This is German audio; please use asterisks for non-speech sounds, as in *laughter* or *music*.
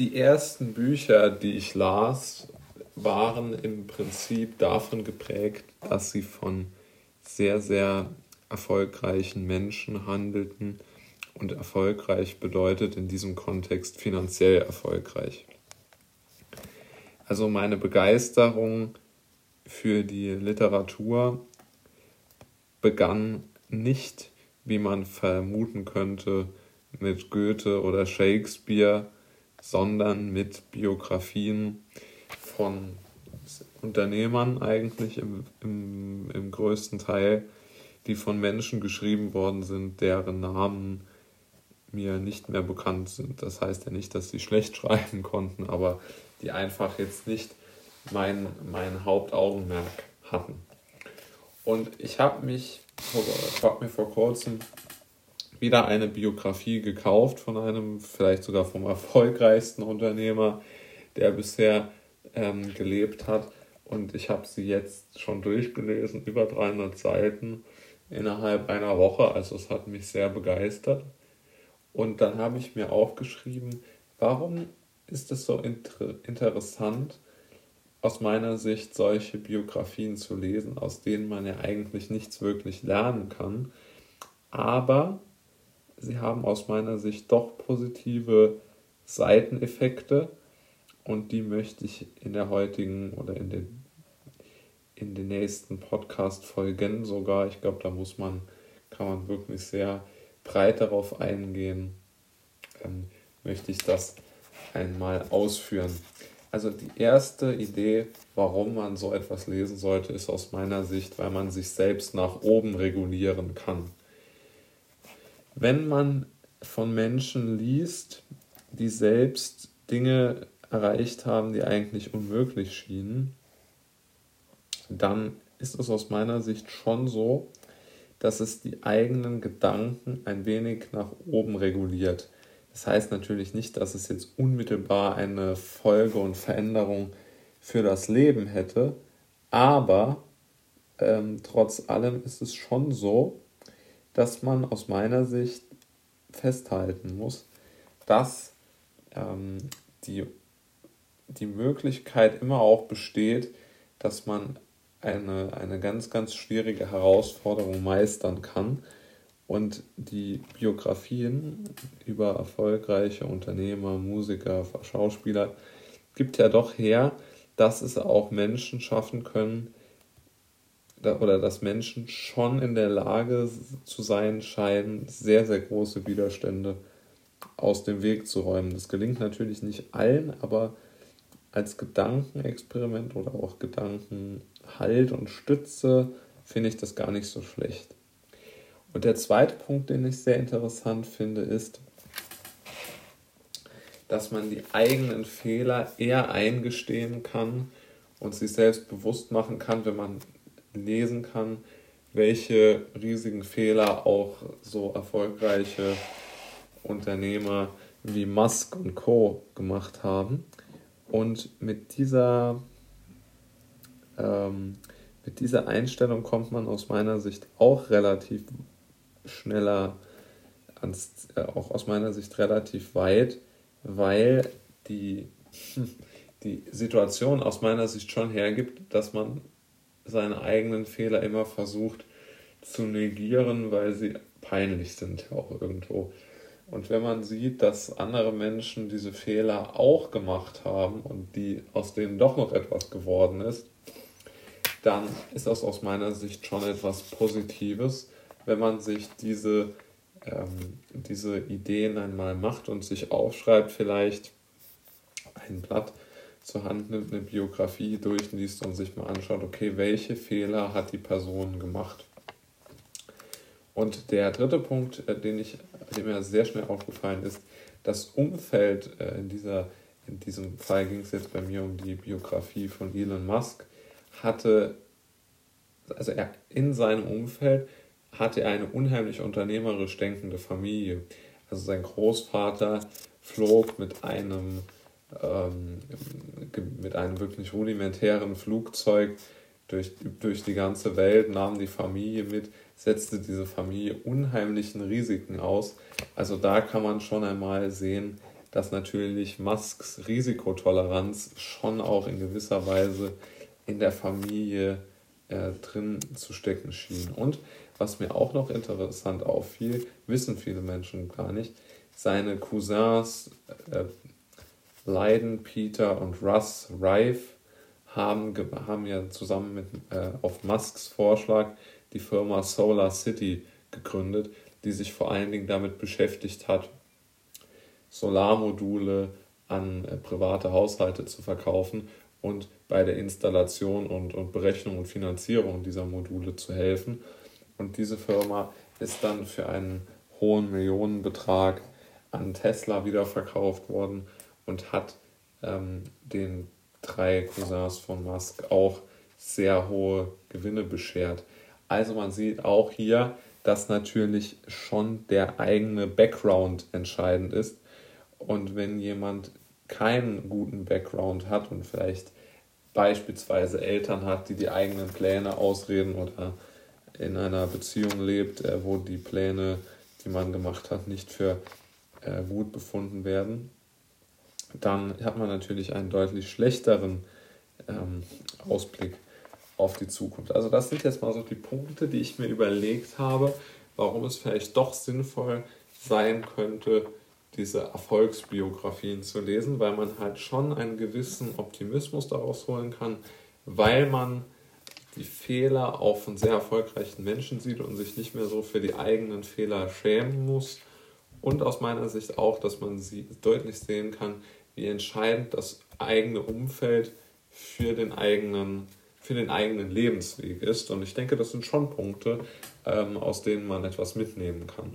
die ersten Bücher, die ich las, waren im Prinzip davon geprägt, dass sie von sehr, sehr erfolgreichen Menschen handelten. Und erfolgreich bedeutet in diesem Kontext finanziell erfolgreich. Also meine Begeisterung für die Literatur begann nicht, wie man vermuten könnte, mit Goethe oder Shakespeare, sondern mit Biografien von Unternehmern eigentlich im, im, im größten Teil, die von Menschen geschrieben worden sind, deren Namen mir nicht mehr bekannt sind. Das heißt ja nicht, dass sie schlecht *laughs* schreiben konnten, aber die einfach jetzt nicht mein, mein Hauptaugenmerk hatten. Und ich habe mich, ich habe mir vor kurzem wieder eine Biografie gekauft von einem, vielleicht sogar vom erfolgreichsten Unternehmer, der bisher ähm, gelebt hat. Und ich habe sie jetzt schon durchgelesen, über 300 Seiten innerhalb einer Woche. Also es hat mich sehr begeistert. Und dann habe ich mir aufgeschrieben, warum ist es so inter interessant, aus meiner Sicht solche Biografien zu lesen, aus denen man ja eigentlich nichts wirklich lernen kann. Aber sie haben aus meiner Sicht doch positive Seiteneffekte und die möchte ich in der heutigen oder in den, in den nächsten Podcast-Folgen sogar, ich glaube, da muss man, kann man wirklich sehr breit darauf eingehen, ähm, möchte ich das einmal ausführen. Also die erste Idee, warum man so etwas lesen sollte, ist aus meiner Sicht, weil man sich selbst nach oben regulieren kann. Wenn man von Menschen liest, die selbst Dinge erreicht haben, die eigentlich unmöglich schienen, dann ist es aus meiner Sicht schon so, dass es die eigenen Gedanken ein wenig nach oben reguliert. Das heißt natürlich nicht, dass es jetzt unmittelbar eine Folge und Veränderung für das Leben hätte, aber ähm, trotz allem ist es schon so, dass man aus meiner Sicht festhalten muss, dass ähm, die, die Möglichkeit immer auch besteht, dass man eine, eine ganz, ganz schwierige Herausforderung meistern kann und die Biografien über erfolgreiche Unternehmer, Musiker, Schauspieler gibt ja doch her, dass es auch Menschen schaffen können, oder dass Menschen schon in der Lage zu sein scheinen, sehr, sehr große Widerstände aus dem Weg zu räumen. Das gelingt natürlich nicht allen, aber als Gedankenexperiment oder auch Gedankenhalt und Stütze finde ich das gar nicht so schlecht. Und der zweite Punkt, den ich sehr interessant finde, ist, dass man die eigenen Fehler eher eingestehen kann und sich selbst bewusst machen kann, wenn man lesen kann, welche riesigen Fehler auch so erfolgreiche Unternehmer wie Musk und Co. gemacht haben. Und mit dieser, ähm, mit dieser Einstellung kommt man aus meiner Sicht auch relativ schneller ans, äh, auch aus meiner Sicht relativ weit, weil die, *laughs* die Situation aus meiner Sicht schon hergibt, dass man seine eigenen Fehler immer versucht zu negieren, weil sie peinlich sind auch irgendwo. Und wenn man sieht, dass andere Menschen diese Fehler auch gemacht haben und die aus denen doch noch etwas geworden ist, dann ist das aus meiner Sicht schon etwas Positives wenn man sich diese, ähm, diese Ideen einmal macht und sich aufschreibt, vielleicht ein Blatt zur Hand nimmt, eine Biografie durchliest und sich mal anschaut, okay, welche Fehler hat die Person gemacht. Und der dritte Punkt, äh, den ich, dem mir sehr schnell aufgefallen ist, das Umfeld äh, in dieser, in diesem Fall ging es jetzt bei mir um die Biografie von Elon Musk, hatte, also er in seinem Umfeld hatte eine unheimlich unternehmerisch denkende Familie. Also sein Großvater flog mit einem, ähm, mit einem wirklich rudimentären Flugzeug durch, durch die ganze Welt, nahm die Familie mit, setzte diese Familie unheimlichen Risiken aus. Also da kann man schon einmal sehen, dass natürlich Musks Risikotoleranz schon auch in gewisser Weise in der Familie äh, drin zu stecken schien. Und was mir auch noch interessant auffiel, wissen viele Menschen gar nicht, seine Cousins äh, Leiden, Peter und Russ Rife haben, haben ja zusammen mit, äh, auf Musks Vorschlag die Firma Solar City gegründet, die sich vor allen Dingen damit beschäftigt hat, Solarmodule an äh, private Haushalte zu verkaufen und bei der Installation und, und Berechnung und Finanzierung dieser Module zu helfen. Und diese Firma ist dann für einen hohen Millionenbetrag an Tesla wieder verkauft worden und hat ähm, den drei Cousins von Musk auch sehr hohe Gewinne beschert. Also man sieht auch hier, dass natürlich schon der eigene Background entscheidend ist. Und wenn jemand keinen guten Background hat und vielleicht beispielsweise Eltern hat, die die eigenen Pläne ausreden oder in einer Beziehung lebt, äh, wo die Pläne, die man gemacht hat, nicht für äh, gut befunden werden, dann hat man natürlich einen deutlich schlechteren ähm, Ausblick auf die Zukunft. Also das sind jetzt mal so die Punkte, die ich mir überlegt habe, warum es vielleicht doch sinnvoll sein könnte, diese Erfolgsbiografien zu lesen, weil man halt schon einen gewissen Optimismus daraus holen kann, weil man die Fehler auch von sehr erfolgreichen Menschen sieht und sich nicht mehr so für die eigenen Fehler schämen muss. Und aus meiner Sicht auch, dass man sie deutlich sehen kann, wie entscheidend das eigene Umfeld für den eigenen, für den eigenen Lebensweg ist. Und ich denke, das sind schon Punkte, ähm, aus denen man etwas mitnehmen kann.